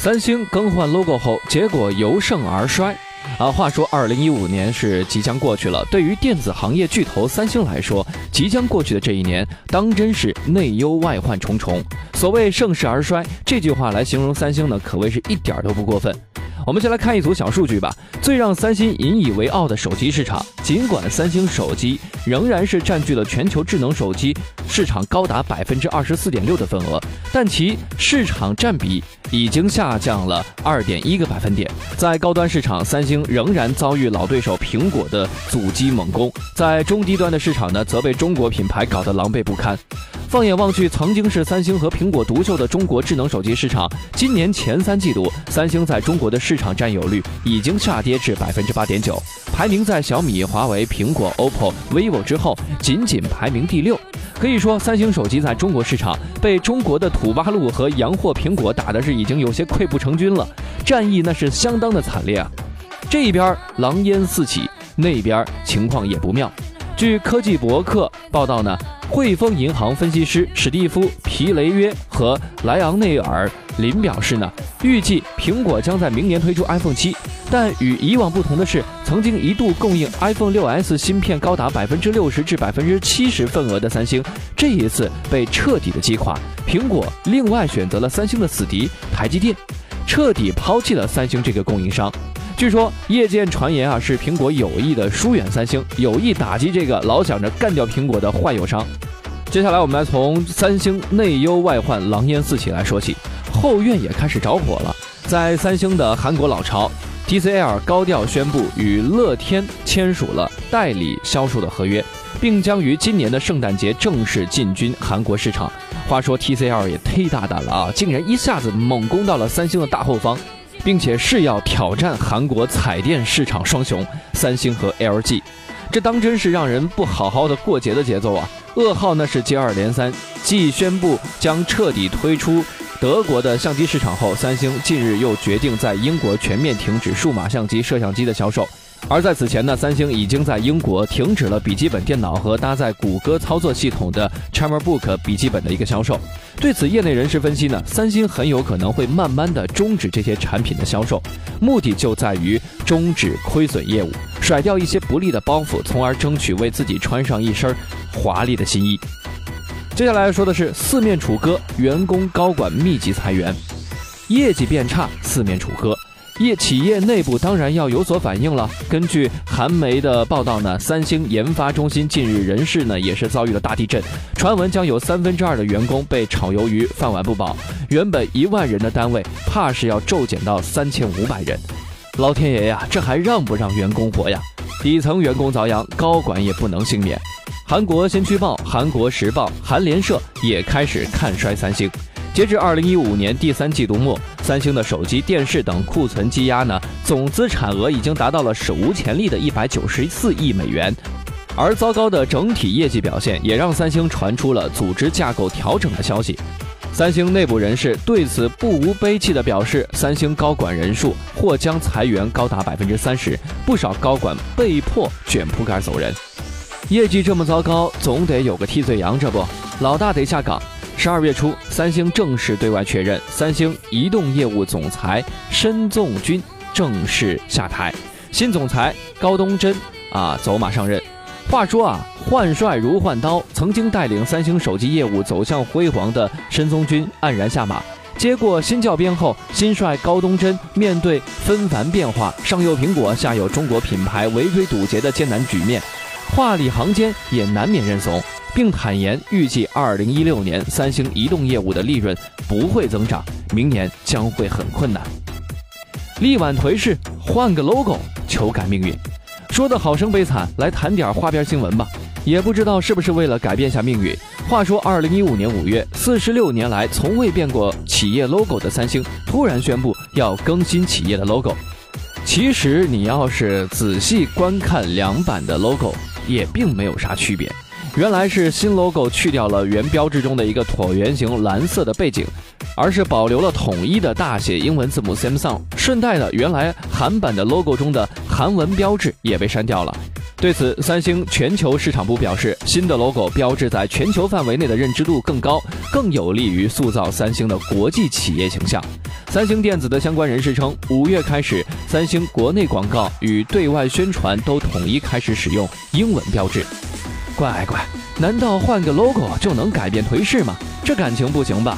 三星更换 logo 后，结果由盛而衰。啊，话说，二零一五年是即将过去了。对于电子行业巨头三星来说，即将过去的这一年，当真是内忧外患重重。所谓盛世而衰，这句话来形容三星呢，可谓是一点都不过分。我们先来看一组小数据吧。最让三星引以为傲的手机市场，尽管三星手机仍然是占据了全球智能手机市场高达百分之二十四点六的份额，但其市场占比已经下降了二点一个百分点。在高端市场，三星仍然遭遇老对手苹果的阻击猛攻；在中低端的市场呢，则被中国品牌搞得狼狈不堪。放眼望去，曾经是三星和苹果独秀的中国智能手机市场，今年前三季度，三星在中国的市场占有率已经下跌至百分之八点九，排名在小米、华华为、苹果、OPPO、vivo 之后，仅仅排名第六。可以说，三星手机在中国市场被中国的土八路和洋货苹果打的是已经有些溃不成军了，战役那是相当的惨烈啊！这一边狼烟四起，那边情况也不妙。据科技博客报道呢。汇丰银行分析师史蒂夫·皮雷约和莱昂内尔林表示呢，预计苹果将在明年推出 iPhone 七，但与以往不同的是，曾经一度供应 iPhone 6s 芯片高达百分之六十至百分之七十份额的三星，这一次被彻底的击垮。苹果另外选择了三星的死敌台积电，彻底抛弃了三星这个供应商。据说业界传言啊，是苹果有意的疏远三星，有意打击这个老想着干掉苹果的坏友商。接下来我们来从三星内忧外患、狼烟四起来说起，后院也开始着火了。在三星的韩国老巢，TCL 高调宣布与乐天签署了代理销售的合约，并将于今年的圣诞节正式进军韩国市场。话说 TCL 也忒大胆了啊，竟然一下子猛攻到了三星的大后方。并且是要挑战韩国彩电市场双雄三星和 LG，这当真是让人不好好的过节的节奏啊！噩耗那是接二连三，继宣布将彻底推出德国的相机市场后，三星近日又决定在英国全面停止数码相机摄像机的销售。而在此前呢，三星已经在英国停止了笔记本电脑和搭载谷歌操作系统的 ChamberBook 笔记本的一个销售。对此，业内人士分析呢，三星很有可能会慢慢的终止这些产品的销售，目的就在于终止亏损业务，甩掉一些不利的包袱，从而争取为自己穿上一身华丽的新衣。接下来说的是四面楚歌，员工高管密集裁员，业绩变差，四面楚歌。业企业内部当然要有所反应了。根据韩媒的报道呢，三星研发中心近日人事呢也是遭遇了大地震，传闻将有三分之二的员工被炒鱿鱼，饭碗不保。原本一万人的单位，怕是要骤减到三千五百人。老天爷呀，这还让不让员工活呀？底层员工遭殃，高管也不能幸免。韩国先驱报、韩国时报、韩联社也开始看衰三星。截至二零一五年第三季度末，三星的手机、电视等库存积压呢，总资产额已经达到了史无前例的一百九十四亿美元。而糟糕的整体业绩表现，也让三星传出了组织架构调整的消息。三星内部人士对此不无悲戚地表示，三星高管人数或将裁员高达百分之三十，不少高管被迫卷铺盖走人。业绩这么糟糕，总得有个替罪羊，这不，老大得下岗。十二月初，三星正式对外确认，三星移动业务总裁申纵军正式下台，新总裁高东真啊走马上任。话说啊，换帅如换刀，曾经带领三星手机业务走向辉煌的申宗军黯然下马，接过新教鞭后，新帅高东真面对纷繁变化，上有苹果，下有中国品牌围追堵截的艰难局面，话里行间也难免认怂。并坦言，预计二零一六年三星移动业务的利润不会增长，明年将会很困难。力挽颓势，换个 logo，求改命运。说的好生悲惨，来谈点花边新闻吧。也不知道是不是为了改变下命运。话说，二零一五年五月，四十六年来从未变过企业 logo 的三星，突然宣布要更新企业的 logo。其实你要是仔细观看两版的 logo，也并没有啥区别。原来是新 logo 去掉了原标志中的一个椭圆形蓝色的背景，而是保留了统一的大写英文字母 Samsung。顺带的，原来韩版的 logo 中的韩文标志也被删掉了。对此，三星全球市场部表示，新的 logo 标志在全球范围内的认知度更高，更有利于塑造三星的国际企业形象。三星电子的相关人士称，五月开始，三星国内广告与对外宣传都统一开始使用英文标志。乖乖，难道换个 logo 就能改变颓势吗？这感情不行吧？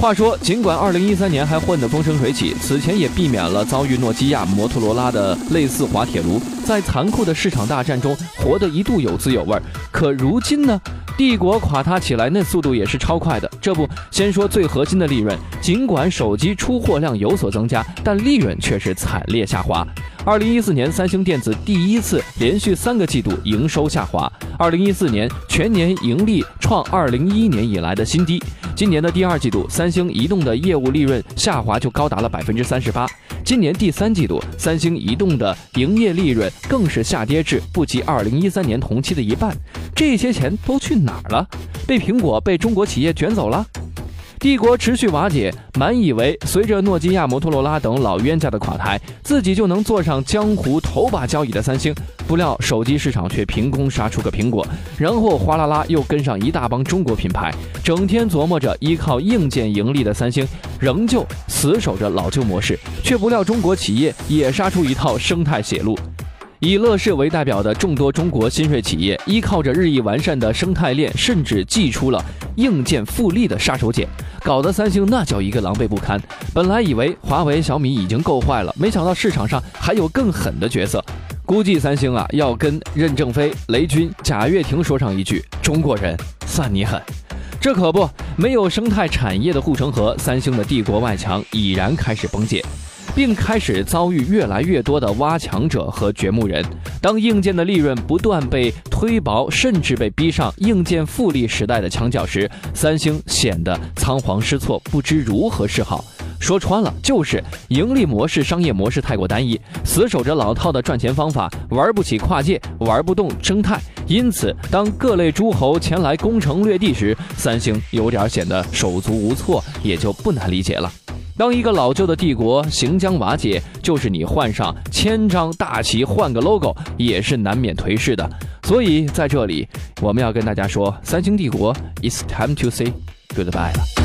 话说，尽管2013年还混得风生水起，此前也避免了遭遇诺基亚、摩托罗拉的类似滑铁卢，在残酷的市场大战中活得一度有滋有味儿。可如今呢？帝国垮塌起来那速度也是超快的。这不，先说最核心的利润，尽管手机出货量有所增加，但利润却是惨烈下滑。二零一四年，三星电子第一次连续三个季度营收下滑。二零一四年全年盈利创二零一一年以来的新低。今年的第二季度，三星移动的业务利润下滑就高达了百分之三十八。今年第三季度，三星移动的营业利润更是下跌至不及2013年同期的一半。这些钱都去哪儿了？被苹果、被中国企业卷走了？帝国持续瓦解，满以为随着诺基亚、摩托罗拉等老冤家的垮台，自己就能坐上江湖头把交椅的三星，不料手机市场却凭空杀出个苹果，然后哗啦啦又跟上一大帮中国品牌，整天琢磨着依靠硬件盈利的三星，仍旧死守着老旧模式，却不料中国企业也杀出一套生态血路。以乐视为代表的众多中国新锐企业，依靠着日益完善的生态链，甚至祭出了硬件复利的杀手锏，搞得三星那叫一个狼狈不堪。本来以为华为、小米已经够坏了，没想到市场上还有更狠的角色。估计三星啊，要跟任正非、雷军、贾跃亭说上一句：“中国人算你狠。”这可不，没有生态产业的护城河，三星的帝国外墙已然开始崩解。并开始遭遇越来越多的挖墙者和掘墓人。当硬件的利润不断被推薄，甚至被逼上硬件复利时代的墙角时，三星显得仓皇失措，不知如何是好。说穿了，就是盈利模式、商业模式太过单一，死守着老套的赚钱方法，玩不起跨界，玩不动生态。因此，当各类诸侯前来攻城略地时，三星有点显得手足无措，也就不难理解了。当一个老旧的帝国行将瓦解，就是你换上千张大旗，换个 logo 也是难免颓势的。所以在这里，我们要跟大家说，三星帝国，it's time to say goodbye 了。